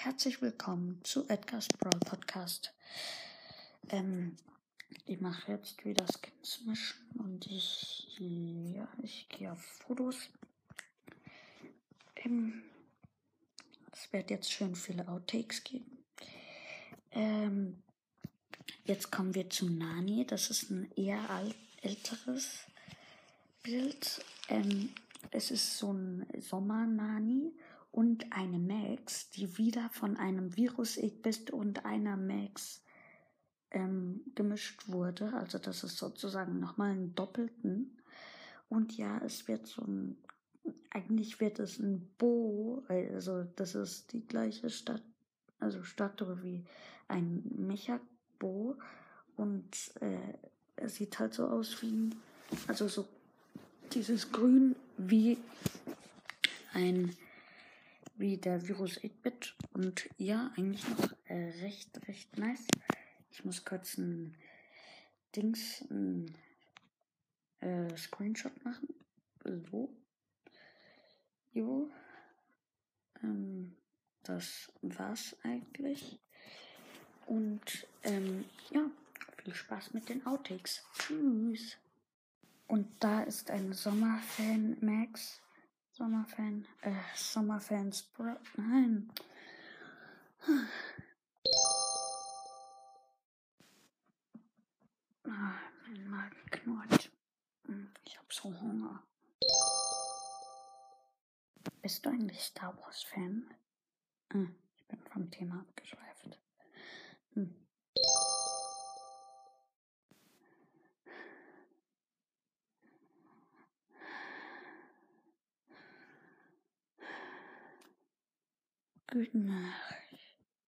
herzlich willkommen zu Edgar's Brawl Podcast. Ähm, ich mache jetzt wieder Skins mischen und ich, ja, ich gehe auf Fotos. Ähm, es wird jetzt schön viele Outtakes geben. Ähm, jetzt kommen wir zu Nani. Das ist ein eher älteres Bild. Ähm, es ist so ein Sommer-Nani und eine Max, die wieder von einem Virus bist und einer Max ähm, gemischt wurde. Also das ist sozusagen nochmal ein Doppelten. Und ja, es wird so ein, eigentlich wird es ein Bo, also das ist die gleiche Stadt, also Statue wie ein Mecha-Bo. Und äh, es sieht halt so aus wie ein, also so dieses Grün wie ein wie der Virus 8-Bit und ja, eigentlich noch äh, recht, recht nice. Ich muss kurz ein Dings, ein äh, Screenshot machen. So. Jo. Ähm, das war's eigentlich. Und ähm, ja, viel Spaß mit den Outtakes. Tschüss. Und da ist ein Sommerfan Max. Sommerfan, äh, Sommerfans Bro. Nein. Ah, mein Magen knurrt. Hm, ich hab so Hunger. Bist du eigentlich Star Wars Fan? Hm, ich bin vom Thema abgeschweift. Hm. Good night.